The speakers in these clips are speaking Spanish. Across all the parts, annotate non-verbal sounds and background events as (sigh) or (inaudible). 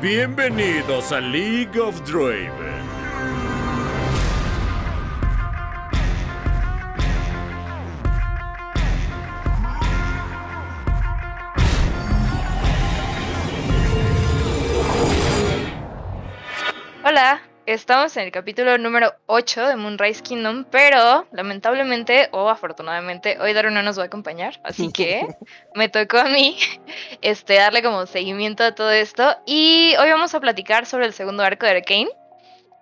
Bienvenidos a League of Draven. Hola, estamos en el capítulo número 8 de Moonrise Kingdom, pero lamentablemente o afortunadamente hoy Daru no nos va a acompañar, así (laughs) que me tocó a mí (laughs) este, darle como seguimiento a todo esto y hoy vamos a platicar sobre el segundo arco de Arcane.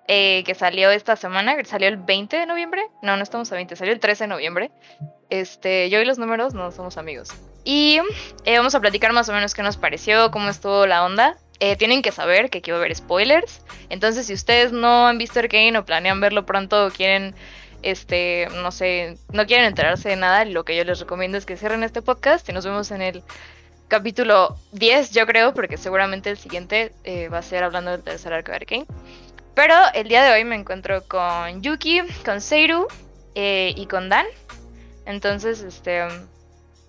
eh, que salió esta semana, que salió el 20 de noviembre. No, no estamos a 20, salió el 13 de noviembre. Este, yo y los números no somos amigos. Y eh, vamos a platicar más o menos qué nos pareció, cómo estuvo la onda. Eh, tienen que saber que aquí va a haber spoilers. Entonces, si ustedes no han visto Arcane o planean verlo pronto o quieren, este, no sé, no quieren enterarse de nada, lo que yo les recomiendo es que cierren este podcast y nos vemos en el capítulo 10, yo creo, porque seguramente el siguiente eh, va a ser hablando del tercer arco de Arcane. Pero el día de hoy me encuentro con Yuki, con Seiru eh, y con Dan. Entonces, este,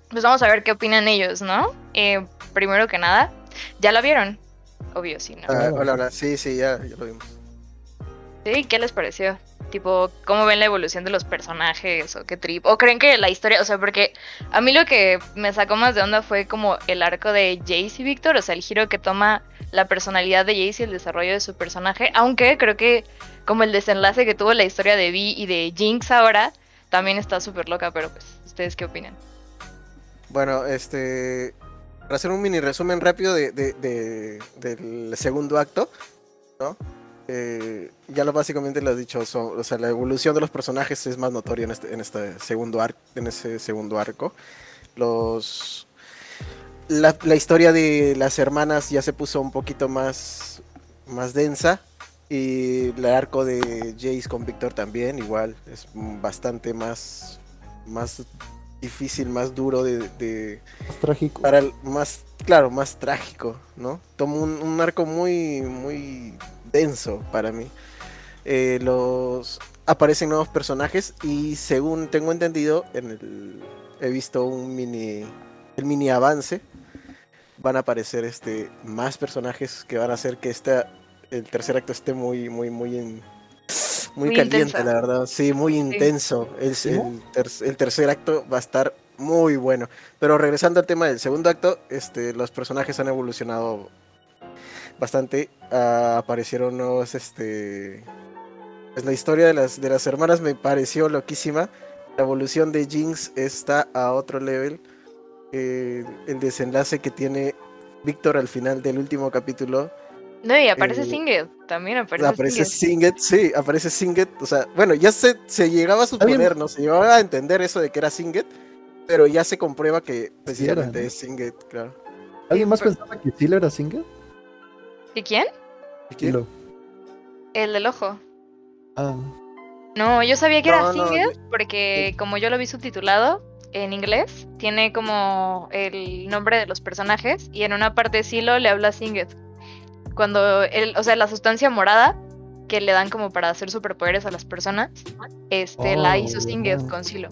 pues vamos a ver qué opinan ellos, ¿no? Eh, primero que nada, ¿ya lo vieron? Obvio, sí, ¿no? Ah, hola, hola. Sí, sí, ya, ya lo vimos. ¿Sí? ¿Qué les pareció? Tipo, ¿cómo ven la evolución de los personajes? ¿O qué trip? ¿O creen que la historia, o sea, porque a mí lo que me sacó más de onda fue como el arco de Jace y Victor, o sea, el giro que toma la personalidad de Jace y el desarrollo de su personaje, aunque creo que como el desenlace que tuvo la historia de Vi y de Jinx ahora, también está súper loca, pero pues, ¿ustedes qué opinan? Bueno, este. Para hacer un mini resumen rápido de, de- de- del segundo acto. Eh, ya lo básicamente lo has dicho, o sea, la evolución de los personajes es más notoria en este, este segundo arco, en ese segundo arco. Los la, historia de las hermanas ya se puso un poquito más, más densa. Y el arco de Jace con Victor también, igual, es bastante más, más difícil, más duro de, de- Más trágico. para el más, claro, más trágico, ¿no? Toma un, un arco muy, muy denso para mí. Eh, los aparecen nuevos personajes y según tengo entendido, en el, he visto un mini, el mini avance, van a aparecer este más personajes que van a hacer que esta, el tercer acto esté muy, muy, muy en- muy, Muy caliente, la verdad. Sí, muy intenso. Es, el, ter- el tercer acto va a estar muy bueno. Pero regresando al tema del segundo acto, este, los personajes han evolucionado bastante. Ah, aparecieron nuevos, este... Pues la historia de las, de las hermanas me pareció loquísima. La evolución de Jinx está a otro level. Eh, el desenlace que tiene Víctor al final del último capítulo. No, y aparece Eh, Singed, también aparece, Aparece Singed. Singet, sí, aparece Singet. O sea, bueno, ya se, se llegaba a suponer, ¿no? Se llegaba a entender eso de que era Singet, pero ya se comprueba que precisamente ¿no? es Singet, claro. ¿Alguien más pero- pensaba que Seal era Singer? ¿Y quién? ¿Quién? Silo. El del ojo. Ah, No, yo sabía que era No, no, Singed porque como yo lo vi subtitulado en inglés, tiene como el nombre de los personajes y en una parte de Silo le habla Singed. Cuando él, o sea, la sustancia morada que le dan como para hacer superpoderes a las personas, este la Oh, hizo Singed con Silo.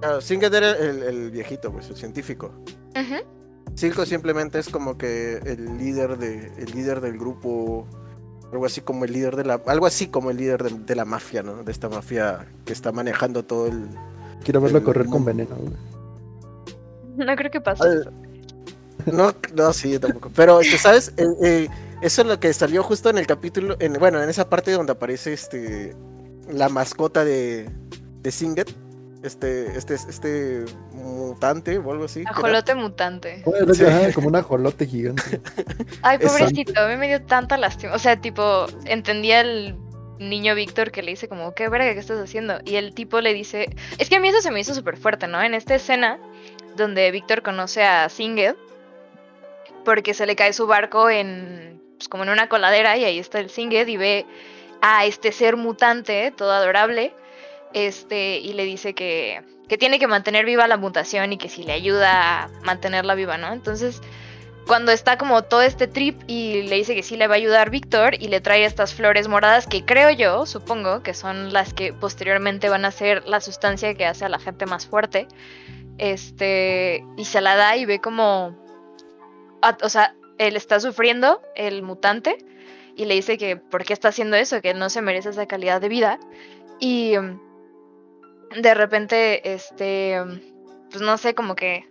Claro, Singet era el, el viejito, pues, el científico. Ujú. Silco simplemente es como que el líder de el líder del grupo algo así como el líder de la algo así como el líder de, de la mafia no de esta mafia que está manejando todo el quiero verlo El- correr con veneno. güey. No creo que pase. Al- no no sí yo tampoco pero este, sabes Eh, eh, eso es lo que salió justo en el capítulo en, bueno en esa parte donde aparece este la mascota de de Singet este este este mutante o algo así era- Ajolote mutante. Bueno, Sí. ajá, como un ajolote gigante. Ay, pobrecito, a mí me dio tanta lástima. O sea, tipo, entendía el niño Víctor que le dice como, ¿qué verga que estás haciendo? Y el tipo le dice, es que a mí eso se me hizo súper fuerte, ¿no? En esta escena donde Víctor conoce a Singed, porque se le cae su barco en, pues como en una coladera y ahí está el Singed y ve a este ser mutante, todo adorable, este, y le dice que, que tiene que mantener viva la mutación y que si le ayuda a mantenerla viva, ¿no? Entonces, cuando está como todo este trip y le dice que sí le va a ayudar Víctor y le trae estas flores moradas que creo yo, supongo, que son las que posteriormente van a ser la sustancia que hace a la gente más fuerte. Este, y se la da y ve como, o sea, él está sufriendo, el mutante, y le dice que por qué está haciendo eso, que no se merece esa calidad de vida. Y mm, de repente, este, mm, pues no sé, como que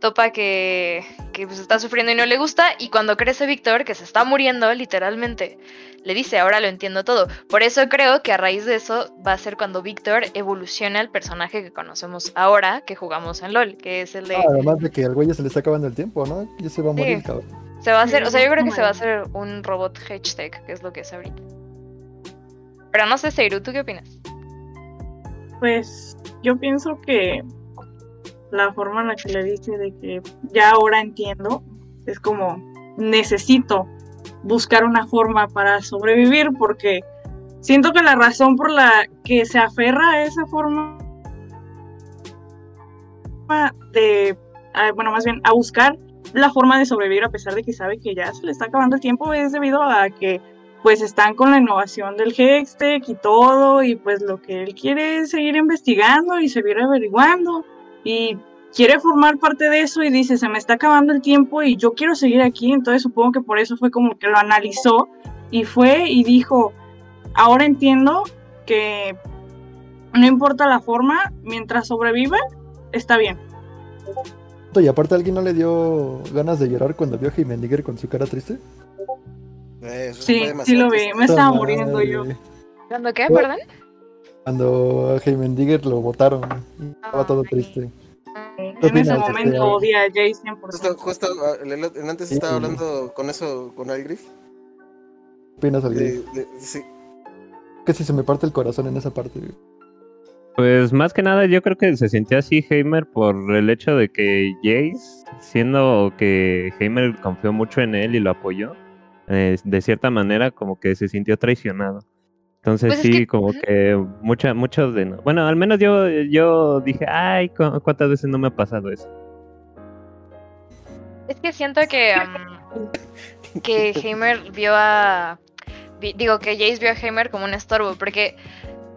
topa que, que pues, está sufriendo y no le gusta. Y cuando crece Víctor, que se está muriendo literalmente, le dice, ahora lo entiendo todo. Por eso creo que a raíz de eso va a ser cuando Víctor evolucione al personaje que conocemos ahora, que jugamos en LOL, que es el de... Ah, además de que al güey ya se le está acabando el tiempo, ¿no? Ya se va a morir, Sí. cabrón. Se va a hacer, o sea, yo creo que se va a hacer un robot hashtag, que es lo que es ahorita. Pero no sé, Seiru, ¿tú qué opinas? Pues yo pienso que la forma en la que le dice de que ya ahora entiendo es como necesito buscar una forma para sobrevivir porque siento que la razón por la que se aferra a esa forma de, bueno, más bien a buscar la forma de sobrevivir a pesar de que sabe que ya se le está acabando el tiempo es debido a que pues están con la innovación del Hextech y todo, y pues lo que él quiere es seguir investigando y seguir averiguando, y quiere formar parte de eso y dice, se me está acabando el tiempo y yo quiero seguir aquí, entonces supongo que por eso fue como que lo analizó y fue y dijo, ahora entiendo que no importa la forma, mientras sobreviva, está bien. Y aparte, ¿alguien no le dio ganas de llorar cuando vio a Heimendiger con su cara triste? Eh, eso Sí, sí lo vi, me estaba muriendo yo. ¿Cuándo qué? Perdón. Cuando a Heimendiger lo botaron. y Estaba todo triste. En opinas, ese este, momento odia a Jay 100%. Justo, antes Sí, estaba sí. hablando con eso, con Algrif. ¿Qué opinas, de- sí, Que si se me parte el corazón en esa parte. Pues más que nada yo creo que se sintió así Heimer por el hecho de que Jace, siendo que Heimer confió mucho en él y lo apoyó, eh, de cierta manera como que se sintió traicionado. Entonces Pues es sí, que- como que mucha, muchos de... no- Bueno, al menos yo, yo dije, ay, cu- ¿cuántas veces no me ha pasado eso? Es que siento que um, que Heimer vio a digo que Jace vio a Heimer como un estorbo porque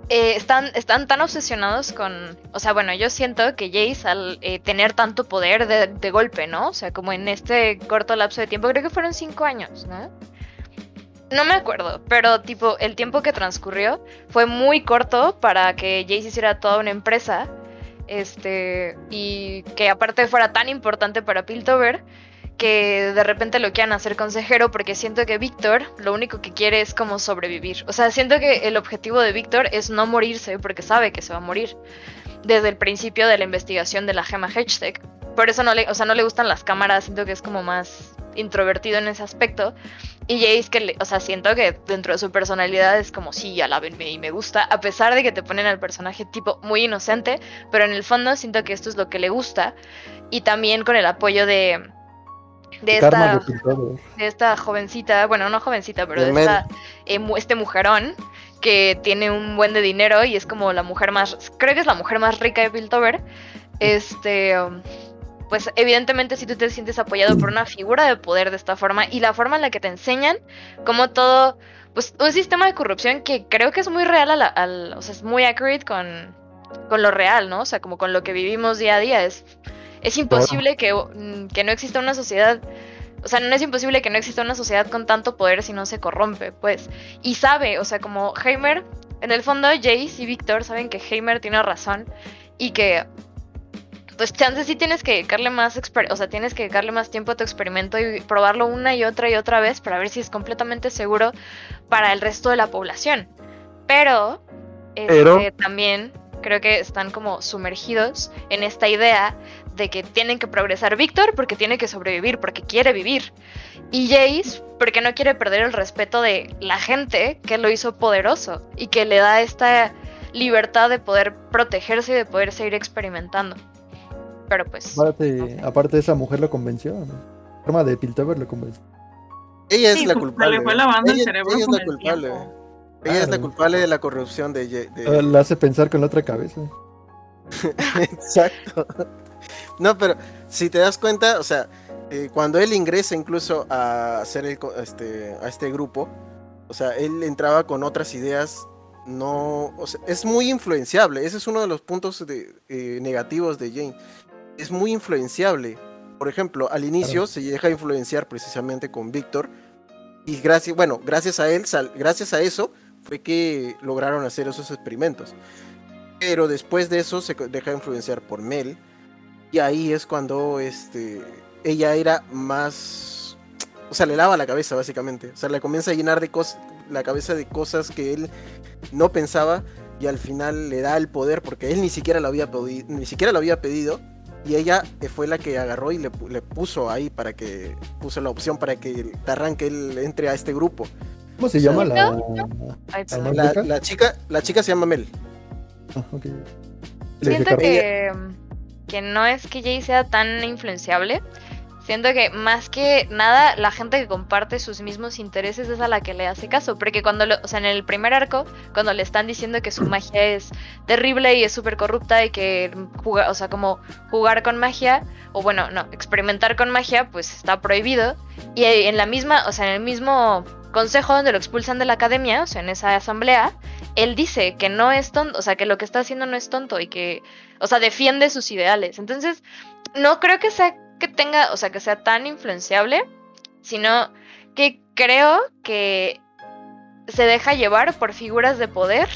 eh, están están tan obsesionados con o sea bueno yo siento que Jace al eh, tener tanto poder de, de golpe no o sea como en este corto lapso de tiempo creo que fueron cinco años no no me acuerdo, pero tipo el tiempo que transcurrió fue muy corto para que Jace hiciera toda una empresa este y que aparte fuera tan importante para Piltover que de repente lo quieran hacer consejero porque siento que Víctor lo único que quiere es como sobrevivir. O sea, siento que el objetivo de Víctor es no morirse porque sabe que se va a morir desde el principio de la investigación de la gema Hextech. Por eso no le, o sea, no le gustan las cámaras, siento que es como más introvertido en ese aspecto. Y Jace que, le- o sea, siento que dentro de su personalidad es como sí, alábenme y me gusta, a pesar de que te ponen al personaje tipo muy inocente, pero en el fondo siento que esto es lo que le gusta y también con el apoyo de de esta de esta jovencita, bueno, no jovencita, pero De esta, eh, mu- este mujerón que tiene un buen de dinero y es como la mujer más, creo que es la mujer más rica de Piltover. Este, um, pues evidentemente si tú te sientes apoyado por una figura de poder de esta forma y la forma en la que te enseñan como todo, pues un sistema de corrupción que creo que es muy real, a la- o sea, es muy accurate con, con lo real, ¿no? O sea, como con lo que vivimos día a día. Es, es imposible que, que no exista una sociedad o sea, no es imposible que no exista una sociedad con tanto poder si no se corrompe, pues. Y sabe, o sea, como Heimer, en el fondo Jace y Víctor saben que Heimer tiene razón y que pues chances sí tienes que dedicarle más o sea, tienes que dedicarle más tiempo a tu experimento y probarlo una y otra y otra vez para ver si es completamente seguro para el resto de la población. Pero, Pero- este, también creo que están como sumergidos en esta idea de que tienen que progresar Víctor porque tiene que sobrevivir, porque quiere vivir. Y Jace porque no quiere perder el respeto de la gente que lo hizo poderoso y que le da esta libertad de poder protegerse y de poder seguir experimentando. Pero pues... Aparte, aparte esa mujer lo convenció, ¿no? Karma de Piltover lo convenció. Ella es Sí, la pues, culpable. le fue lavando el ella, cerebro ella es la el culpable. Ella es la culpable de la corrupción de, de- Ah, La hace pensar con la otra cabeza. (laughs) Exacto. No, pero si te das cuenta, o sea, eh, cuando él ingresa incluso a hacer el, co- este, a este grupo, o sea, él entraba con otras ideas, no, o sea, es muy influenciable. Ese es uno de los puntos de- eh, negativos de Jane. Es muy influenciable. por ejemplo, al inicio se deja influenciar precisamente con Víctor. Y gracias, bueno, gracias a él, sal- gracias a eso, fue que lograron hacer esos experimentos. Pero después de eso se deja influenciar por Mel. Y ahí es cuando este, ella era más. O sea, le lava la cabeza, básicamente. O sea, le comienza a llenar de cosas, la cabeza de cosas que él no pensaba. Y al final le da el poder porque él ni siquiera lo había, ni siquiera lo había pedido. Y ella eh, fue la que agarró y le, pu- le puso ahí para que. Puso la opción para que arranque él entre a este grupo. ¿Cómo se llama la.? Chica, la chica se llama Mel. Ah. Siento que, que no es que Jay sea tan influenciable. Siento que más que nada la gente que comparte sus mismos intereses es a la que le hace caso. Porque cuando, lo, o sea, en el primer arco, cuando le están diciendo que su magia es terrible y es súper corrupta y que o sea, como jugar con magia, o bueno, no, experimentar con magia, pues está prohibido. Y en la misma, o sea, en el mismo consejo donde lo expulsan de la academia, o sea, en esa asamblea, él dice que no es tonto, o sea, que lo que está haciendo no es tonto y que, o sea, defiende sus ideales. Entonces, no creo que sea que tenga, o sea, que sea tan influenciable, sino que creo que se deja llevar por figuras de poder,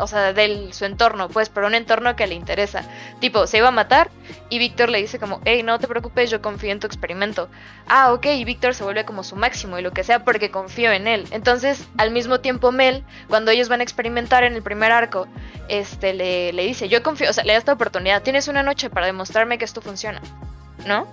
o sea, de su entorno, pues, por un entorno que le interesa. Tipo, se iba a matar y Víctor le dice como, hey, no te preocupes, yo confío en tu experimento. Ah, ok, y Víctor se vuelve como su máximo y lo que sea porque confío en él. Entonces, al mismo tiempo, Mel, cuando ellos van a experimentar en el primer arco, este, le, le dice, yo confío, o sea, le da esta oportunidad, tienes una noche para demostrarme que esto funciona, ¿no?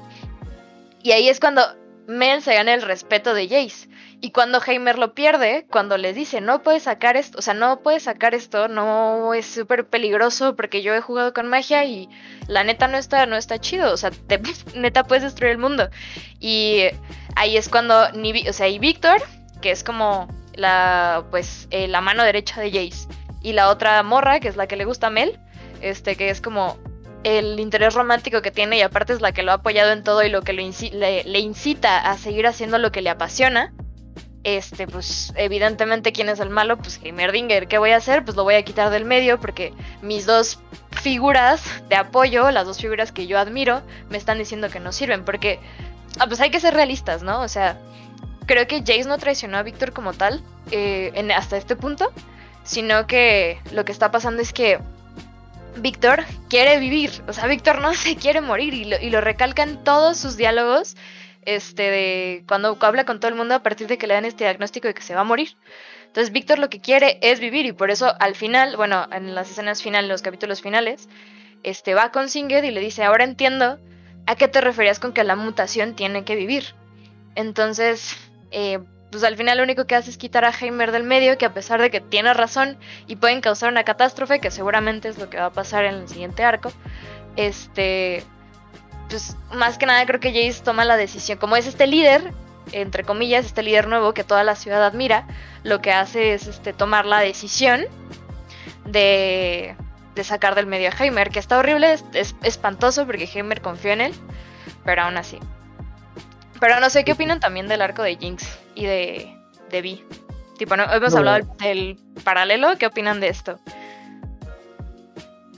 Y ahí es cuando Mel se gana el respeto de Jace. Y cuando Heimer lo pierde, cuando le dice, no puedes sacar esto, o sea, no puedes sacar esto, no es súper peligroso porque yo he jugado con magia y la neta no está, no está chido, o sea, te, (laughs) neta puedes destruir el mundo. Y ahí es cuando, ni, o sea, y Víctor, que es como la, pues, eh, la mano derecha de Jace, y la otra morra, que es la que le gusta a Mel, este, que es como el interés romántico que tiene y aparte es la que lo ha apoyado en todo y lo que lo inci- le, le incita a seguir haciendo lo que le apasiona. Este, pues evidentemente quién es el malo, pues Heimerdinger, ¿qué voy a hacer? Pues lo voy a quitar del medio porque mis dos figuras de apoyo, las dos figuras que yo admiro, me están diciendo que no sirven, porque ah, pues hay que ser realistas, ¿no? O sea, creo que Jace no traicionó a Víctor como tal eh, en- hasta este punto, sino que lo que está pasando es que Víctor quiere vivir, o sea, Víctor no (laughs) se quiere morir y lo, y lo recalca en todos sus diálogos, este, de cuando habla con todo el mundo a partir de que le dan este diagnóstico de que se va a morir. Entonces Víctor lo que quiere es vivir y por eso al final, bueno, en las escenas finales, los capítulos finales, este va con Singed y le dice, ahora entiendo a qué te referías con que la mutación tiene que vivir. Entonces, eh, pues al final lo único que hace es quitar a Heimer del medio, que a pesar de que tiene razón y pueden causar una catástrofe, que seguramente es lo que va a pasar en el siguiente arco, este, pues más que nada creo que Jace toma la decisión, como es este líder, entre comillas, este líder nuevo que toda la ciudad admira, lo que hace es este, tomar la decisión de, de sacar del medio a Heimer, que está horrible, es, es espantoso porque Heimer confió en él, pero aún así. Pero no sé qué opinan también del arco de Jinx y de, de Vi. Tipo, ¿no? hemos No. hablado del, del paralelo, ¿qué opinan de esto?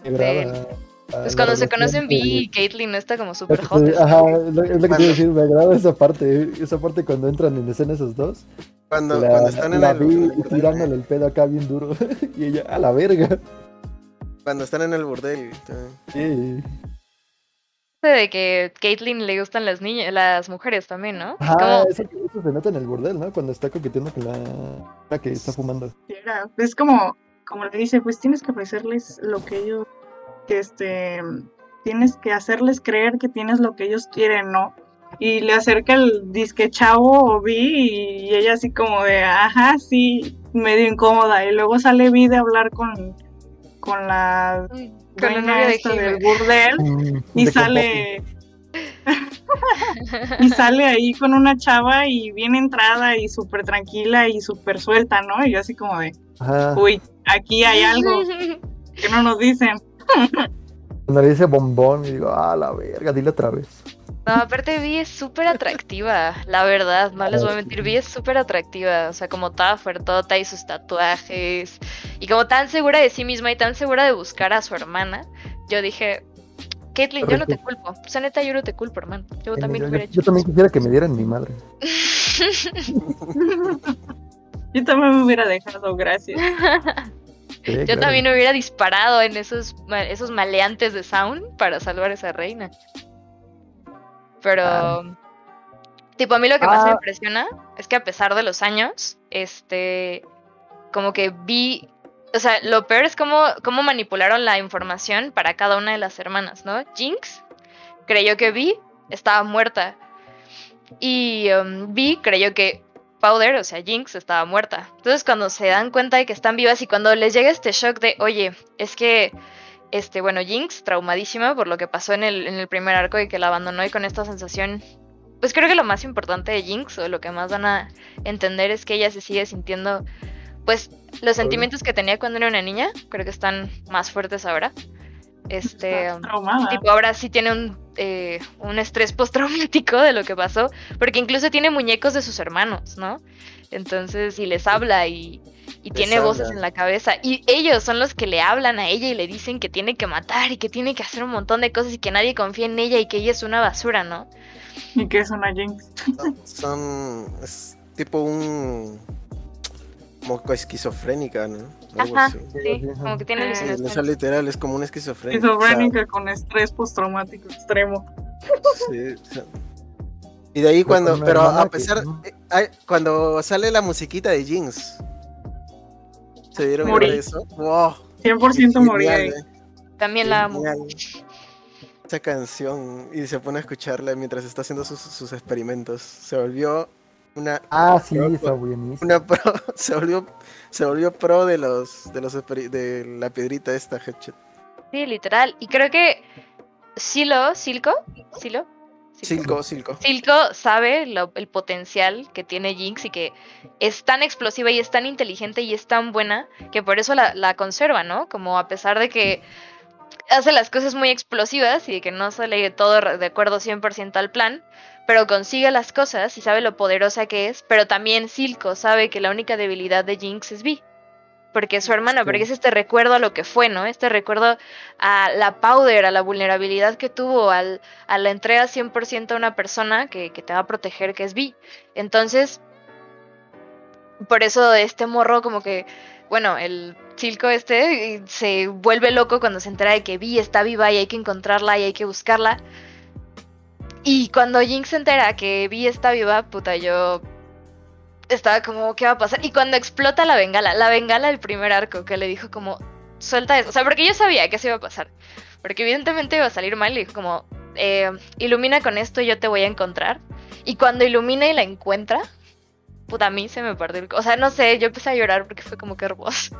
Pues cuando se conocen Vi y Caitlyn está como súper hot. Ajá, es lo, que te iba a decir, me agrada esa parte, esa parte cuando entran en escena esos dos. Cuando, la, cuando están en la el, vi y tirándole el pedo acá bien duro. (laughs) y ella, a la verga. Cuando están en el burdel. también. Sí. de que Caitlyn le gustan las niñas, las mujeres también, ¿no? Ajá, Como- eso, eso se nota en el bordel, ¿no? Cuando está coqueteando con la, la que está fumando. Es como, como le dice, pues tienes que ofrecerles lo que ellos, que este, tienes que hacerles creer que tienes lo que ellos quieren, ¿no? Y le acerca el disque chavo o Vi y ella así como de, ajá, sí, medio incómoda. Y luego sale Vi de hablar con, con la con la novia de del burdel y De sale (laughs) y sale ahí con una chava y bien entrada y súper tranquila y súper suelta, ¿no? Y yo así como de. Ajá. uy, aquí hay algo (laughs) que no nos dicen. (laughs) Cuando le dice bombón, y digo, ah, la verga, dile otra vez. No, aparte Vi es súper atractiva, la verdad, no les voy a mentir, Vi es súper atractiva, o sea, como toda fuertota y sus tatuajes, y como tan segura de sí misma y tan segura de buscar a su hermana, yo dije, Caitlyn, yo no te culpo. O sea, neta, yo no te culpo, hermano. Yo también yo, hubiera hecho yo también quisiera que me dieran mi madre. (laughs) Yo también me hubiera dejado, gracias. Sí, (laughs) Yo claro. también hubiera disparado en esos, esos maleantes de Sound para salvar a esa reina. Pero, Ah. tipo, a mí lo que más me Ah. impresiona es que a pesar de los años, este, como que vi, o sea, lo peor es cómo, cómo manipularon la información para cada una de las hermanas, ¿no? Jinx creyó que Vi estaba muerta y um, Vi creyó que Powder, o sea, Jinx, estaba muerta. Entonces, cuando se dan cuenta de que están vivas y cuando les llega este shock de, oye, es que, este, bueno, Jinx, traumadísima por lo que pasó en el, en el primer arco y que la abandonó y con esta sensación, pues creo que lo más importante de Jinx o lo que más van a entender es que ella se sigue sintiendo, pues, los sentimientos que tenía cuando era una niña, creo que están más fuertes ahora. Este. Tipo, ahora sí tiene un, eh, un estrés postraumático de lo que pasó, porque incluso tiene muñecos de sus hermanos, ¿no? Entonces, y les habla y, y Les tiene voces en la cabeza. Y ellos son los que le hablan a ella y le dicen que tiene que matar y que tiene que hacer un montón de cosas y que nadie confía en ella y que ella es una basura, ¿no? Y que es una Jinx. Son, (laughs) son- es tipo un como esquizofrénica, ¿no? Algo Ajá, así. sí, como que tiene Sí, Sí, o alucinaciones. sea, literal, es como un esquizofrénico. Esquizofrénica con estrés postraumático extremo. Sí, o sea. Y de ahí cuando, pero a que- pesar, ¿no? eh, cuando sale la musiquita de Jinx, ¿se dieron Morí. cuenta de eso? ¡Wow! 100% morí ahí. Eh. También la amo. Esa canción y se pone a escucharla mientras está haciendo sus, sus experimentos. Se volvió una, Ah, sí, está buenísimo. una pro, (laughs) se volvió, se volvió pro de los, de los de la piedrita esta headshot. Sí, literal. Y creo que Silo, Silco, Silo, Silco, Silco. Silco sabe lo- el potencial que tiene Jinx y que es tan explosiva y es tan inteligente y es tan buena que por eso la, la conserva, ¿no? Como a pesar de que hace las cosas muy explosivas y de que no sale todo de acuerdo 100% al plan, pero consigue las cosas y sabe lo poderosa que es, pero también Silco sabe que la única debilidad de Jinx es Vi. Porque es su hermana, porque es este recuerdo a lo que fue, ¿no? Este recuerdo a la powder, a la vulnerabilidad que tuvo, al, a la entrega 100% a una persona que, que te va a proteger, que es Vi. Entonces, por eso este morro como que, bueno, el Silco este eh, se vuelve loco cuando se entera de que Vi está viva y hay que encontrarla y hay que buscarla. Y cuando Jinx se entera que Vi está viva, puta, yo estaba como, ¿qué va a pasar? Y cuando explota la bengala, la bengala del primer arco, que le dijo como, suelta eso. O sea, porque yo sabía que eso iba a pasar. Porque evidentemente iba a salir mal y dijo como, eh, ilumina con esto y yo te voy a encontrar. Y cuando ilumina y la encuentra, puta, a mí se me perdió el... O sea, no sé, yo empecé a llorar porque fue como que hermoso.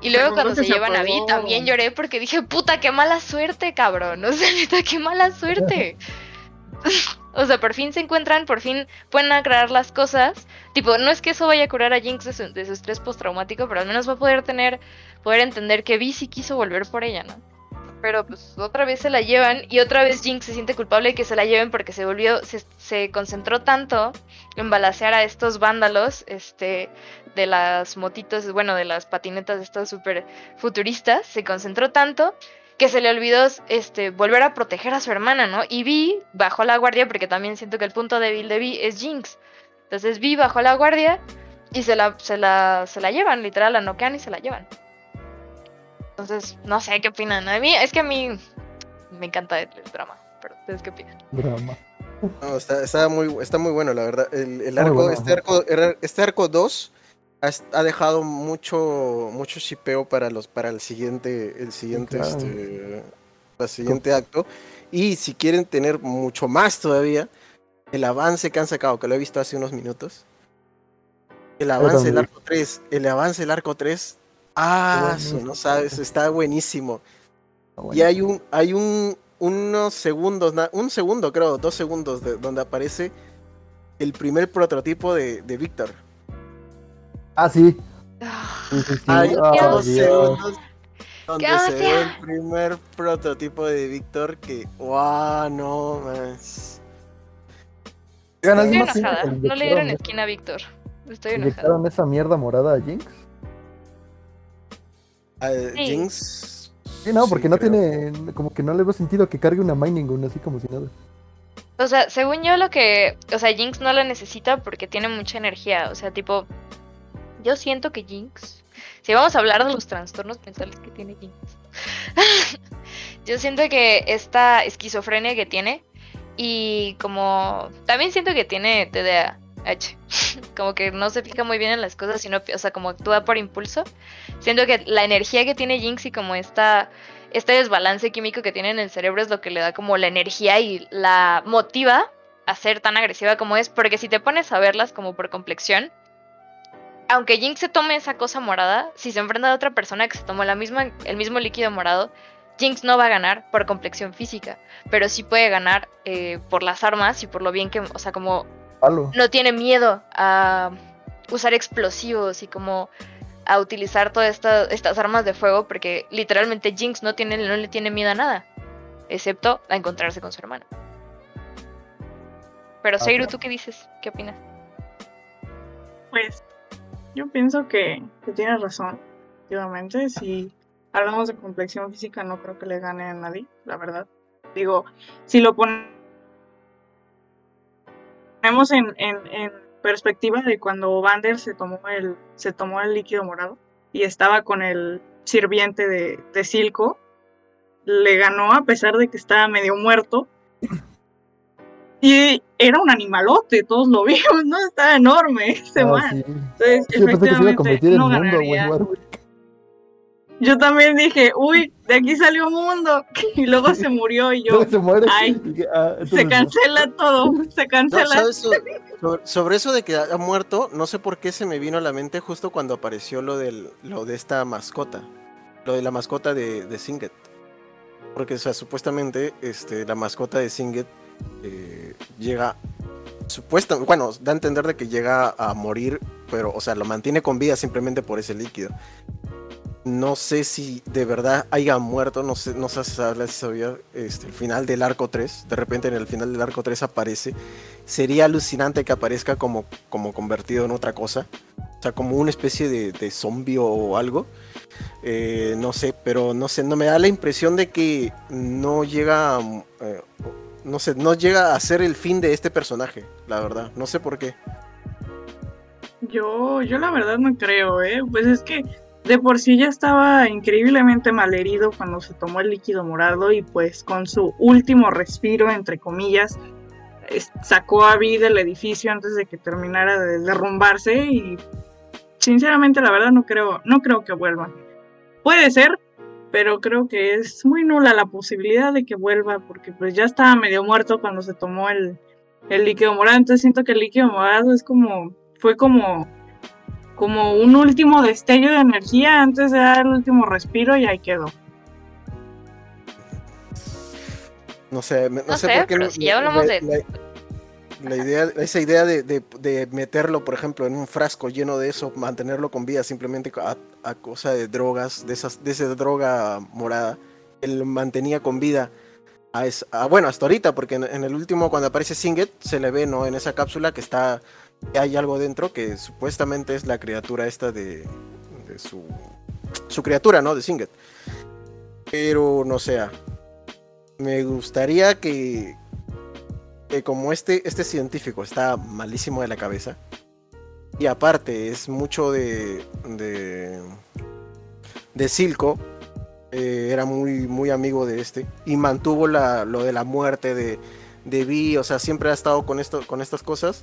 Y luego cuando se se llevan a apagó. también lloré porque dije, puta, qué mala suerte, cabrón. O sea, neta, qué mala suerte. (laughs) (laughs) o sea, por fin se encuentran, por fin pueden aclarar las cosas. Tipo, no es que eso vaya a curar a Jinx de su, de su estrés postraumático, pero al menos va a poder tener, poder entender que Vi sí quiso volver por ella, ¿no? Pero pues otra vez se la llevan y otra vez Jinx se siente culpable de que se la lleven porque se volvió, se, concentró tanto en balacear a estos vándalos, este, de las motitos, bueno, de las patinetas estas súper futuristas, se concentró tanto que se le olvidó este, volver a proteger a su hermana, ¿no? Y Vi bajó la guardia porque también siento que el punto débil de Vi es Jinx. Entonces Vi bajó la guardia y se la, se la, se la llevan, literal, la noquean y se la llevan. Entonces, no sé qué opinan. A mí, es que a mí me encanta el, el drama, pero ustedes qué opinan. Drama. No, está, está muy, está muy bueno, la verdad. El, arco, bueno, este arco, este arco 2 ha, dejado mucho, mucho shipeo para los, para el siguiente, el siguiente, claro. este, el siguiente acto. Y si quieren tener mucho más todavía, el avance que han sacado, que lo he visto hace unos minutos. El avance del arco 3, el avance del arco 3. Ah, no sabes, está buenísimo. Y hay un, hay un, unos segundos, un segundo creo, dos segundos, de, donde aparece el primer prototipo de, de Víctor. Ah, sí. Sí, sí, sí. Hay Ah, segundos donde ¡Qué se ve el primer prototipo de Víctor que, wow, no más. Estoy ¿alguien más enojada. No le dieron esquina a Víctor. Estoy enojada. ¿Inyectaron esa mierda morada a Jinx? A Sí. Jinx, Sí, no, porque Sí, no creo. tiene, como que no le veo sentido que cargue una Mining Gun así como si nada. O sea, según yo lo que, o sea, Jinx no la necesita porque tiene mucha energía, o sea, tipo, yo siento que Jinx, si vamos a hablar de los trastornos mentales que tiene Jinx, (laughs) yo siento que esta esquizofrenia que tiene y como también siento que tiene TDAH, (laughs) como que no se fija muy bien en las cosas, sino, o sea, como actúa por impulso. Siento que la energía que tiene Jinx y como esta este desbalance químico que tiene en el cerebro es lo que le da como la energía y la motiva a ser tan agresiva como es, porque si te pones a verlas como por complexión, aunque Jinx se tome esa cosa morada, si se enfrenta a otra persona que se tomó la misma, el mismo líquido morado, Jinx no va a ganar por complexión física, pero sí puede ganar eh, por las armas y por lo bien que, o sea, como Palo. no tiene miedo a usar explosivos y como a utilizar todas esta- estas armas de fuego porque literalmente Jinx no, tiene, no le tiene miedo a nada, excepto a encontrarse con su hermana. Pero Seiru, ¿tú qué dices? ¿Qué opinas? Pues yo pienso que, que tienes razón, efectivamente. Si hablamos de complexión física, no creo que le gane a nadie, la verdad. Digo, si lo pon- ponemos en, en- en perspectiva de cuando Vander se tomó el, se tomó el líquido morado y estaba con el sirviente de, de Silco, le ganó a pesar de que estaba medio muerto. (laughs) Y era un animalote, todos lo vimos, ¿no? Estaba enorme ese Ah, man. sí. Entonces, Sí, yo pensé que se iba a convertir en no mundo, güey. ganaría. Warwick. Yo también dije, uy, de aquí salió mundo. (laughs) Y luego se murió y yo, (laughs) se muere. ay, Y ah, se no. cancela todo, (laughs) se No, cancela. sobre, sobre eso de que ha muerto, no sé por qué se me vino a la mente justo cuando apareció lo, del, lo de esta mascota. Lo de la mascota de, de Singet. Porque, o sea, supuestamente este, la mascota de Singet eh, llega. Supuesta, bueno, da a entender de que llega a morir, pero, o sea, lo mantiene con vida simplemente por ese líquido. No sé si de verdad haya muerto, no sé, no sé si sabía, este, el final del arco 3. De repente en el final del arco 3 aparece. Sería alucinante que aparezca como, como convertido en otra cosa. O sea, como una especie de, de zombie o algo. Eh, no sé, pero no sé, no me da la impresión de que no llega, eh, no sé, no llega a ser el fin de este personaje, la verdad. No sé por qué. Yo, yo la verdad no creo, ¿eh? Pues es que de por sí ya estaba increíblemente malherido cuando se tomó el líquido morado y pues con su último respiro, entre comillas, sacó a Vi del edificio antes de que terminara de derrumbarse y sinceramente la verdad no creo, no creo que vuelva. Puede ser, pero creo que es muy nula la posibilidad de que vuelva porque pues ya estaba medio muerto cuando se tomó el, el líquido morado, entonces siento que el líquido morado es como, fue como, como un último destello de energía antes de dar el último respiro y ahí quedó. No sé, no, No sé, sé, por qué pero no- si ya hablamos la, de- la- la idea, esa idea de, de- meterlo, por ejemplo, en un frasco lleno de eso, mantenerlo con vida simplemente a, cosa de drogas, de esas, de esa droga morada, él mantenía con vida. A es- a- bueno, hasta ahorita, porque en, el último, cuando aparece Singet, se le ve, ¿no? En esa cápsula que está, hay algo dentro que supuestamente es la criatura esta de, de su, su criatura, ¿no? De Singet. Pero no sé, me gustaría que, que como este, este científico está malísimo de la cabeza, y aparte es mucho de, de, de Silco, eh, era muy, muy amigo de este, y mantuvo la, lo de la muerte de, de Vi, o sea, siempre ha estado con, esto, con estas cosas,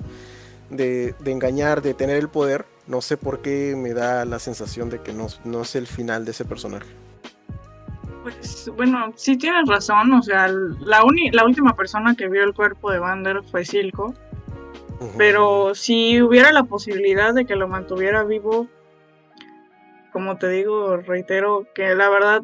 de, de engañar, de tener el poder, no sé por qué me da la sensación de que no, no es el final de ese personaje. Pues bueno, sí tienes razón, o sea, la, uni- la última persona que vio el cuerpo de Vander fue Silco, pero si hubiera la posibilidad de que lo mantuviera vivo, como te digo, reitero que la verdad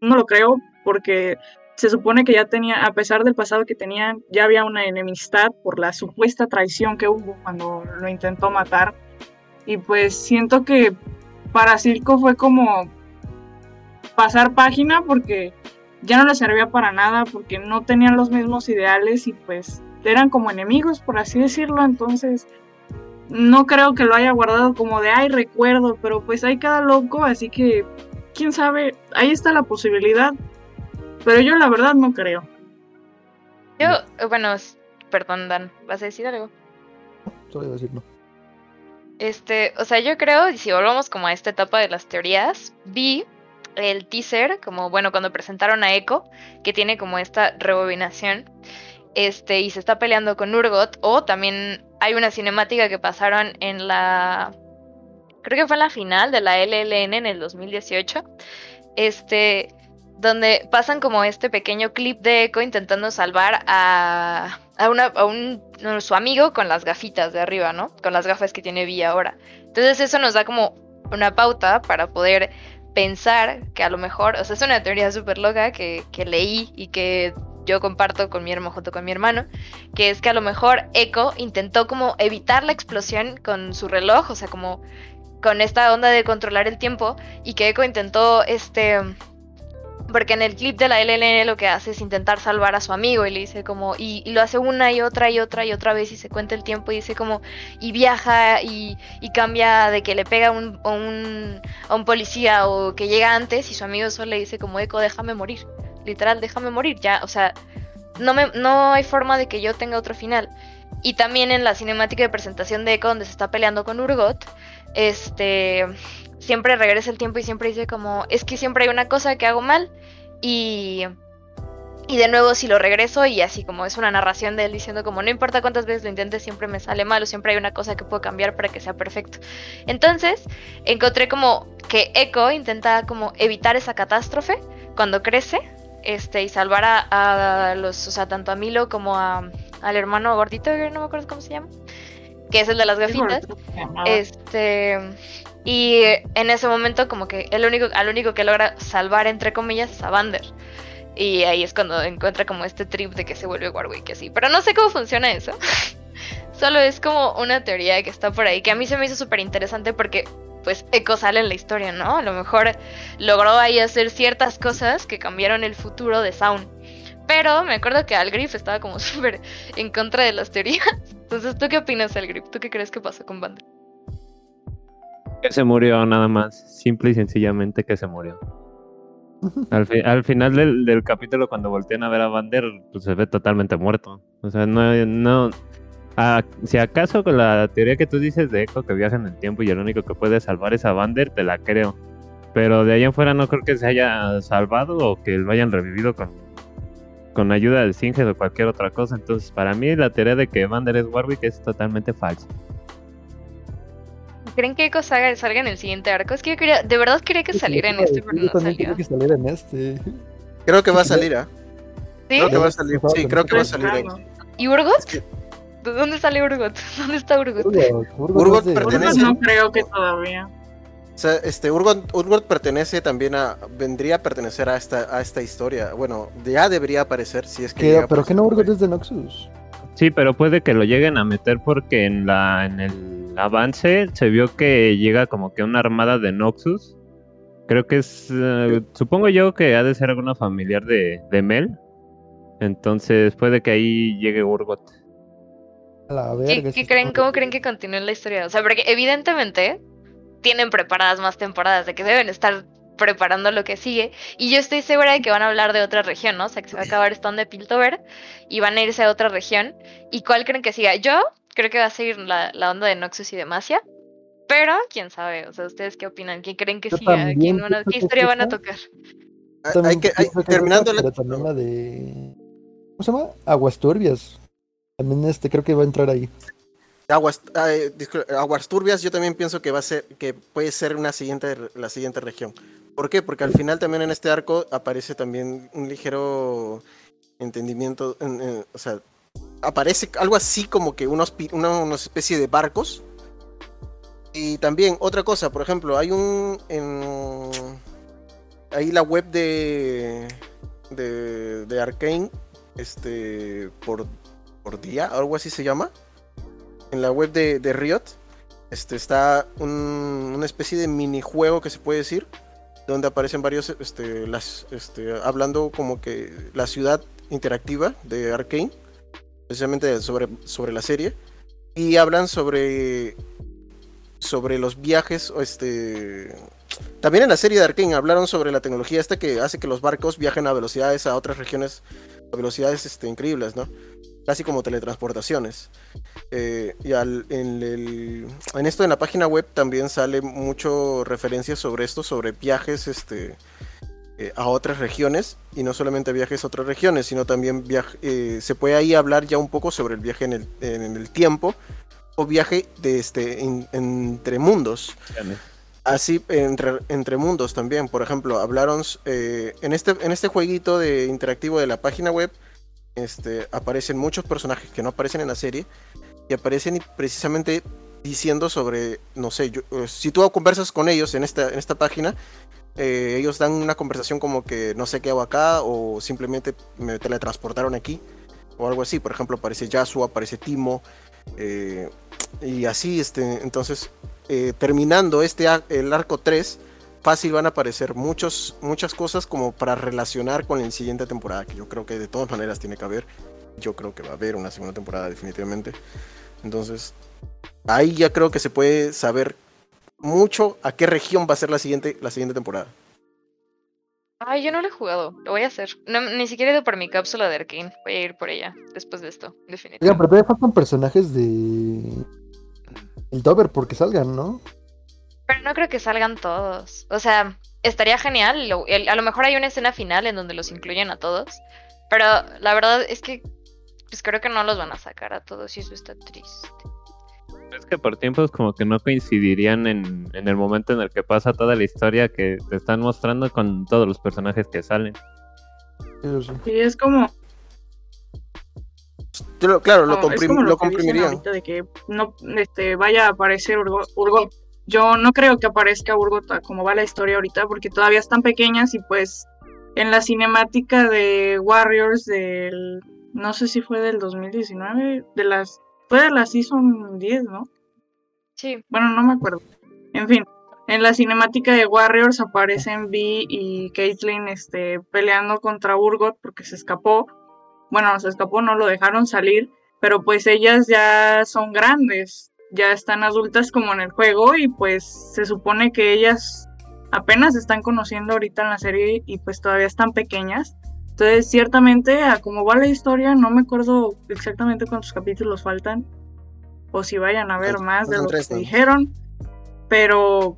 no lo creo porque se supone que ya tenía, a pesar del pasado que tenían, ya había una enemistad por la supuesta traición que hubo cuando lo intentó matar. Y pues siento que para Silco fue como pasar página porque ya no le servía para nada, porque no tenían los mismos ideales y pues eran como enemigos, por así decirlo. Entonces no creo que lo haya guardado como de, ay, recuerdo, pero pues hay cada loco, así que, quién sabe, ahí está la posibilidad. Pero yo la verdad no creo. Yo, eh, bueno, perdón, Dan, ¿vas a decir algo? Solo iba a decir no. Este, o sea, yo creo, y si volvamos como a esta etapa de las teorías, vi el teaser, como bueno, cuando presentaron a Echo, que tiene como esta rebobinación, este, y se está peleando con Urgot, o también hay una cinemática que pasaron en la, creo que fue en la final de la LLN en el 2018, este, donde pasan como este pequeño clip de Echo intentando salvar a, a, una, a un, su amigo con las gafitas de arriba, ¿no? Con las gafas que tiene Villa ahora. Entonces eso nos da como una pauta para poder pensar que a lo mejor, o sea, es una teoría súper loca que, que leí y que yo comparto con mi hermano junto con mi hermano, que es que a lo mejor Echo intentó como evitar la explosión con su reloj, o sea, como con esta onda de controlar el tiempo y que Echo intentó este porque en el clip de la LLN lo que hace es intentar salvar a su amigo y le dice como, y, y lo hace una y otra y otra y otra vez y se cuenta el tiempo y dice como, y viaja y, y cambia de que le pega un, a un, a un policía o que llega antes y su amigo solo le dice como, Eco, déjame morir, literal, déjame morir, ya, o sea, no, me, no hay forma de que yo tenga otro final. Y también en la cinemática de presentación de Echo donde se está peleando con Urgot, este siempre regresa el tiempo y siempre dice como, es que siempre hay una cosa que hago mal y, y de nuevo si lo regreso y así como es una narración de él diciendo como, no importa cuántas veces lo intente, siempre me sale mal o siempre hay una cosa que puedo cambiar para que sea perfecto. Entonces encontré como que Echo intenta como evitar esa catástrofe cuando crece este y salvar a, a los, o sea, tanto a Milo como a, al hermano gordito, que no me acuerdo cómo se llama, que es el de las gafitas. Este. Y en ese momento, como que el único, al único que logra salvar, entre comillas, es a Vander. Y ahí es cuando encuentra como este trip de que se vuelve Warwick, así. Pero no sé cómo funciona eso. (laughs) Solo es como una teoría que está por ahí, que a mí se me hizo súper interesante porque, pues, Echo sale en la historia, ¿no? A lo mejor logró ahí hacer ciertas cosas que cambiaron el futuro de Sound. Pero me acuerdo que Algrif estaba como (laughs) súper en contra de las teorías. Entonces, ¿tú qué opinas, Algrif? ¿Tú qué crees que pasó con Vander? Que se murió nada más, simple y sencillamente que se murió. (laughs) Al, fi- al final del, del capítulo, cuando voltean a ver a Vander, pues se ve totalmente muerto. O sea, no, no. A- si acaso con la teoría que tú dices de Echo que viaja en el tiempo y el único que puede salvar es a Vander, te la creo. Pero de ahí en fuera no creo que se haya salvado o que lo hayan revivido con, con ayuda del Singed o cualquier otra cosa. Entonces, para mí la teoría de que Vander es Warwick es totalmente falsa. ¿Creen que Echo salga, salga en el siguiente arco? Es que yo quería, de verdad quería que saliera en este, pero Yo no también salió. quería que saliera en este. Creo que va a salir, ¿ah? ¿Sí? Creo que va a salir. Sí, creo que va a salir. ¿Y Urgot? Es que ¿De dónde sale Urgot? (laughs) ¿Dónde está Urgot? Urgot, Urgot Urgot es de- pertenece- Urgot no creo que todavía. O sea, este, Urgot, Urgot pertenece también a, vendría a pertenecer a esta, a esta historia. Bueno, ya debería aparecer si es que... ¿Qué? ¿Pero qué no Urgot es de Noxus? Sí, pero puede que lo lleguen a meter porque en la en el avance se vio que llega como que una armada de Noxus. Creo que es, eh, supongo yo que ha de ser alguna familiar de, de Mel. Entonces puede que ahí llegue Urgot. La ¿Qué, verga. qué sí creen, ¿Cómo creen que continúe la historia? O sea, porque evidentemente tienen preparadas más temporadas, de que deben estar preparando lo que sigue. Y yo estoy segura de que van a hablar de otra región, ¿no? O sea, que se va a acabar Stone de Piltover y van a irse a otra región. ¿Y cuál creen que siga? Yo creo que va a seguir la, la onda de Noxus y Demacia. Pero, quién sabe, o sea, ¿ustedes qué opinan? ¿Quién creen que Yo siga? también ¿Quién van a- pienso ¿Qué historia van a tocar? Hay- que, hay- terminando la... la de. ¿Cómo se llama? Aguas turbias. También este creo que va a entrar ahí. Aguas, Aguas Turbias, yo también pienso que va a ser, que puede ser una siguiente, la siguiente región. ¿Por qué? Porque al final también en este arco aparece también un ligero entendimiento, en- en- o sea, aparece algo así como que unos, una, una especie de barcos. Y también otra cosa, por ejemplo, hay un en ahí la web de de, de Arkane, este por por día, algo así se llama en la web de, de Riot este, está un- una especie de minijuego que se puede decir, donde aparecen varios, este, las, este, hablando como que la ciudad interactiva de Arkane, precisamente sobre, sobre la serie. y hablan sobre sobre los viajes este también en la serie de Arkane hablaron sobre la tecnología esta que hace que los barcos viajen a velocidades a otras regiones a velocidades este, increíbles, ¿no? Casi como teletransportaciones. Eh, y al- en, el- en esto en la página web también sale mucho referencias sobre esto, sobre viajes este, eh, a otras regiones y no solamente viajes a otras regiones, sino también viaje, eh, se puede ahí hablar ya un poco sobre el viaje en el, en el tiempo o viaje de este en- entre mundos. Así entre, entre mundos también, por ejemplo, hablaron en este en este jueguito de interactivo de la página web, este aparecen muchos personajes que no aparecen en la serie y aparecen precisamente diciendo sobre, no sé, yo- eh, si tú conversas con ellos en esta en esta página, eh, ellos dan una conversación como que no sé qué hago acá o simplemente me teletransportaron aquí o algo así. Por ejemplo, aparece Yasuo, aparece Timo eh, y así, este, entonces terminando este el arco 3, fácil van a aparecer muchos, muchas cosas como para relacionar con la siguiente temporada, que yo creo que de todas maneras tiene que haber. Yo creo que va a haber una segunda temporada definitivamente. Entonces, ahí ya creo que se puede saber mucho a qué región va a ser la siguiente, la siguiente temporada. Ay, yo no lo he jugado. Lo voy a hacer. No, ni siquiera he ido por mi cápsula de Arkane. Voy a ir por ella después de esto, Oigan, definitivamente. pero todavía faltan personajes de. El Dover porque salgan, ¿no? Pero no creo que salgan todos. O sea, estaría genial. lo- el- a lo mejor hay una escena final en donde los incluyen a todos. Pero la verdad es que pues creo que no los van a sacar a todos y eso está triste. Es que por tiempos como que no coincidirían en, en el momento en el que pasa toda la historia que te están mostrando con todos los personajes que salen. Sí. Es como, Yo lo- claro, lo, no, comprim- lo lo ahorita de que no este, vaya a aparecer Urgo- Urgot. Yo no creo que aparezca Urgot a como va la historia ahorita, porque todavía están pequeñas y pues en la cinemática de Warriors del, no sé si fue del 2019, de las, fue de la Season 10, ¿no? Sí, Bueno, no me acuerdo. En fin, en la cinemática de Warriors aparecen Vi y Caitlyn este, peleando contra Urgot porque se escapó. Bueno, se escapó, no lo dejaron salir, pero pues ellas ya son grandes, ya están adultas como en el juego y pues se supone que ellas apenas están conociendo ahorita en la serie y pues todavía están pequeñas. Entonces, ciertamente, a cómo va la historia, no me acuerdo exactamente cuántos capítulos faltan o si vayan a ver más de lo que tres, ¿no? dijeron, pero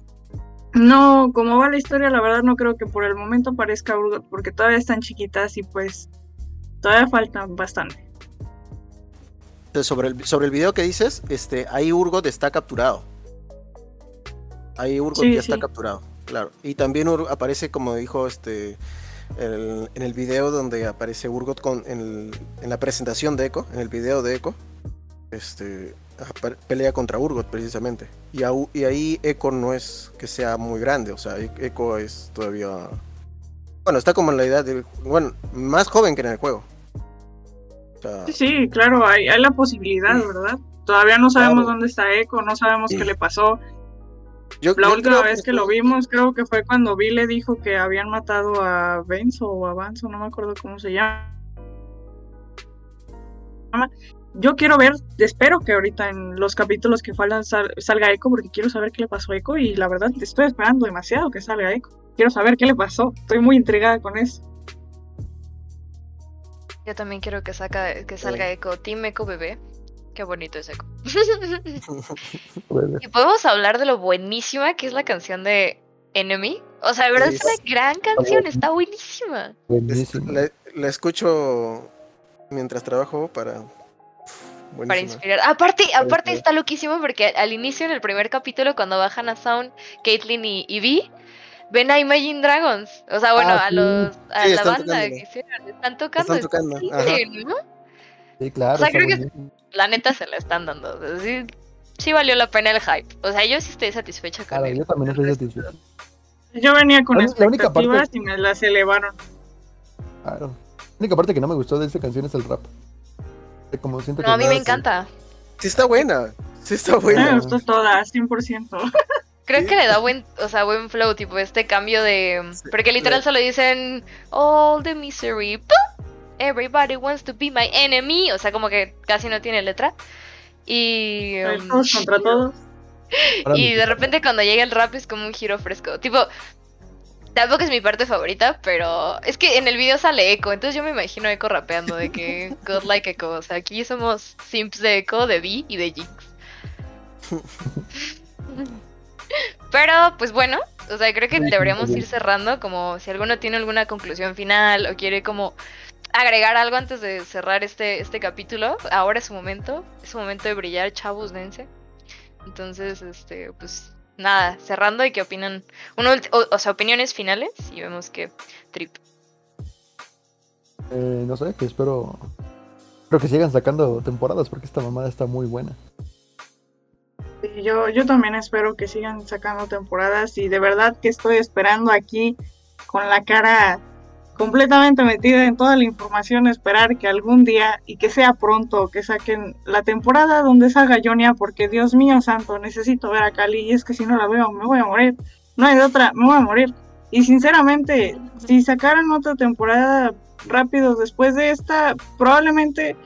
no, como va la historia, la verdad no creo que por el momento aparezca Urgot porque todavía están chiquitas y pues todavía faltan bastante. Sobre el, sobre el video que dices, este, ahí Urgot está capturado. Ahí Urgot Sí, ya está capturado, claro. Y también Ur- aparece, como dijo este, el- en el video donde aparece Urgot con, en, el- en la presentación de Echo, en el video de Echo, este, pelea contra Urgot precisamente. Y, ahí Echo no es que sea muy grande, o sea, Echo es todavía... Bueno, está como en la edad del... Bueno, más joven que en el juego. Sea, Sí, sí, claro, hay, hay la posibilidad, ¿verdad? Todavía no sabemos Claro. dónde está Echo, no sabemos qué le pasó. yo- La yo última vez que lo vimos, creo que fue cuando Vi le dijo que habían matado a Benzo o a Banzo, no me acuerdo cómo se llama. Yo quiero ver, espero que ahorita en los capítulos que faltan sal- salga Echo, porque quiero saber qué le pasó a Echo y la verdad estoy esperando demasiado que salga Echo. Quiero saber qué le pasó, estoy muy intrigada con eso. Yo también quiero que, saca, que salga Echo. Team Echo bebé. Qué bonito es Echo. (laughs) Bueno, y podemos hablar de lo buenísima que es la canción de Enemy. O sea, de verdad es Es- una gran canción, está buenísima. Es- buenísimo. la, la escucho mientras trabajo para. Para Buenísima. inspirar. Aparte, aparte está loquísimo porque al inicio, en el primer capítulo, cuando bajan a Sound, Caitlyn y, y Vi, ven a Imagine Dragons. O sea, bueno, Ah, a los a Sí, la banda que hicieron. Están tocando. Están está tocando, ¿no? Sí, claro. o sea, creo que-. La neta se la están dando. o sea, Sí, sí valió la pena el hype. O sea, yo sí estoy satisfecha con Claro, él. yo también estoy satisfecho. Yo venía con La única- la única parte- expectativas y me las elevaron. Claro. La única parte que no me gustó de esta canción es el rap. Como siento No, que a mí me encanta. Sí, está buena. Sí, está A mí me buena. gustó toda, 100%. (laughs) Creo que le da buen, o sea, buen flow, tipo este cambio de... Porque literal le- solo dicen All the misery, ¡pum! Everybody wants to be my enemy. O sea, como que casi no tiene letra. Y, um, todos contra todos. Y de repente cuando llega el rap es como un giro fresco. Tipo, tampoco es mi parte favorita, pero es que en el video sale Echo, entonces yo me imagino Echo rapeando de que (laughs) God like Echo. O sea, aquí somos simps de Echo, de Vi y de Jinx. (laughs) Pero, pues bueno, o sea, creo que deberíamos ir cerrando, como si alguno tiene alguna conclusión final o quiere como agregar algo antes de cerrar este, este capítulo. Ahora es su momento, es su momento de brillar, chavos, dense. Entonces, este, pues nada, cerrando y qué opinan, uno, o, o sea, opiniones finales y vemos que trip. Eh, no sé, que espero. Espero que sigan sacando temporadas porque esta mamada está muy buena. Yo, yo también espero que sigan sacando temporadas y de verdad que estoy esperando aquí con la cara completamente metida en toda la información, esperar que algún día y que sea pronto que saquen la temporada donde salga Jonia, porque Dios mío santo, necesito ver a Cali y es que si no la veo me voy a morir. No hay de otra, me voy a morir. Y sinceramente, si sacaran otra temporada rápido después de esta, probablemente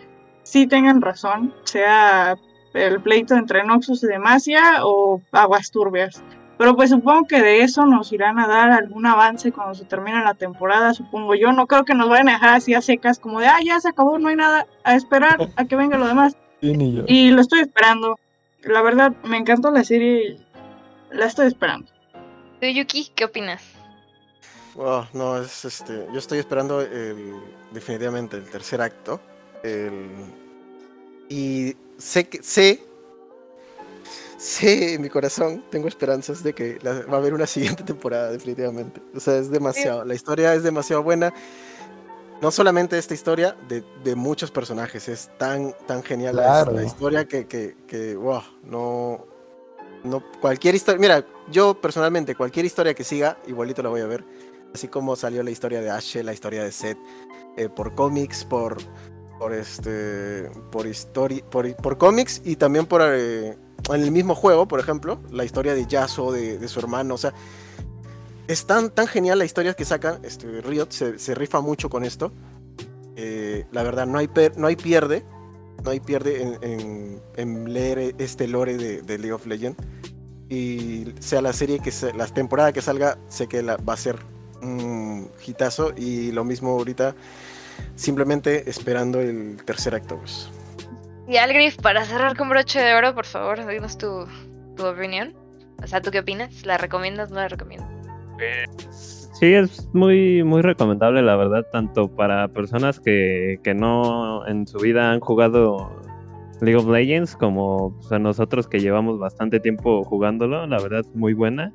sí tengan razón, sea el pleito entre Noxus y Demacia o Aguas Turbias. Pero pues supongo que de eso nos irán a dar algún avance cuando se termine la temporada, supongo yo. No creo que nos vayan a dejar así a secas como de, ah, ya se acabó, no hay nada, a esperar a que venga lo demás. Sí, ni yo. Y lo estoy esperando. La verdad, me encantó la serie y la estoy esperando. ¿Tú, Yuki, qué opinas? No, es este. Yo estoy esperando el, definitivamente el tercer acto. el- y sé que sé. Sé en mi corazón, tengo esperanzas de que la- va a haber una (laughs) siguiente temporada, definitivamente. O sea, es demasiado. La historia es demasiado buena. No solamente esta historia, de, de muchos personajes. Es tan, tan genial la- Claro. la, historia que, que, que, wow, no. No, cualquier historia. Mira, yo personalmente, cualquier historia que siga, igualito la voy a ver así como salió la historia de Ashe, la historia de Seth, eh, por cómics, por por este por histori- por, por cómics y también por eh, en el mismo juego, por ejemplo, la historia de Yasuo, de, de su hermano, o sea, es tan, tan genial la historia que sacan, este, Riot se, se rifa mucho con esto. Eh, la verdad, no hay, per- no hay pierde, no hay pierde en, en- en leer este lore de, de League of Legends. Y sea la serie que se- la temporada que salga, sé que la, va a ser un hitazo. Y lo mismo ahorita, simplemente esperando el tercer acto. Pues. Y Algrif, para cerrar con broche de oro, por favor, dinos tu, tu opinión. O sea, ¿tú qué opinas? ¿La recomiendas? ¿No la recomiendas? Sí, es muy, muy recomendable, la verdad, tanto para personas que, que no en su vida han jugado League of Legends, como pues, a nosotros que llevamos bastante tiempo jugándolo, la verdad, muy buena.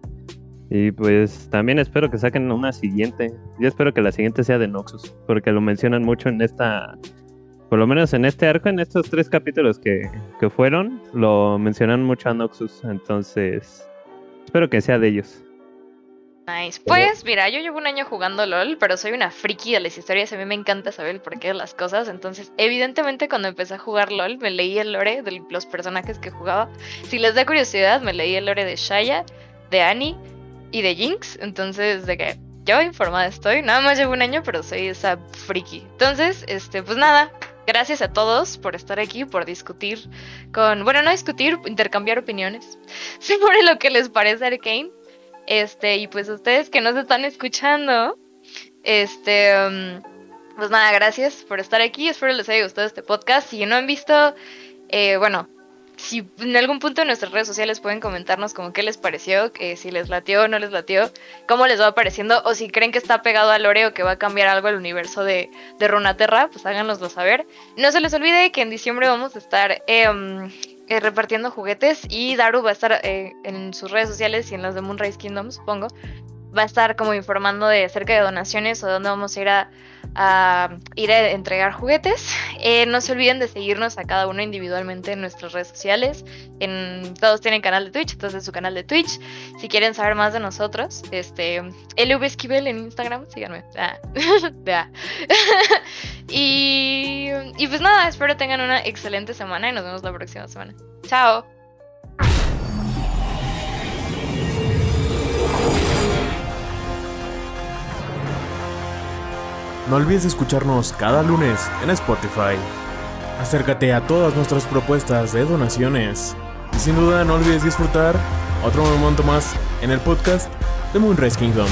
Y pues también espero que saquen una siguiente. Yo espero que la siguiente sea de Noxus, porque lo mencionan mucho en esta, por lo menos en este arco, en estos tres capítulos que, que fueron, lo mencionan mucho a Noxus. Entonces, espero que sea de ellos. Nice. Pues mira, yo llevo un año jugando LOL, pero soy una friki de las historias. A mí me encanta saber el porqué de las cosas. Entonces, evidentemente, cuando empecé a jugar LOL, me leí el lore de los personajes que jugaba. Si les da curiosidad, me leí el lore de Shaya, de Annie y de Jinx. Entonces, de que yo informada estoy. Nada más llevo un año, pero soy esa friki. Entonces, este, pues nada. Gracias a todos por estar aquí, por discutir con. Bueno, no discutir, intercambiar opiniones (laughs) sobre lo que les parece Arcane. Este, y pues ustedes que nos están escuchando, este, um, pues nada, gracias por estar aquí. Espero les haya gustado este podcast. Si no han visto, eh, bueno, si en algún punto en nuestras redes sociales pueden comentarnos como qué les pareció, que si les latió o no les latió, cómo les va pareciendo, o si creen que está pegado al lore o que va a cambiar algo el universo de, de Runaterra, pues háganoslo saber. No se les olvide que en diciembre vamos a estar em, eh, repartiendo juguetes y Daru va a estar eh, en sus redes sociales y en las de Moonrise Kingdom, supongo. Va a estar como informando de acerca de donaciones o de dónde vamos a ir a, a ir a entregar juguetes. Eh, no se olviden de seguirnos a cada uno individualmente en nuestras redes sociales. Todos tienen canal de Twitch, entonces su canal de Twitch. Si quieren saber más de nosotros, este LV Esquivel en Instagram, síganme. Ah, (laughs) (laughs) y, y pues nada, espero tengan una excelente semana y nos vemos la próxima semana. Chao. No olvides escucharnos cada lunes en Spotify, Acércate a todas nuestras propuestas de donaciones. Y sin duda no olvides disfrutar otro momento más en el podcast de Moonrise Kingdom.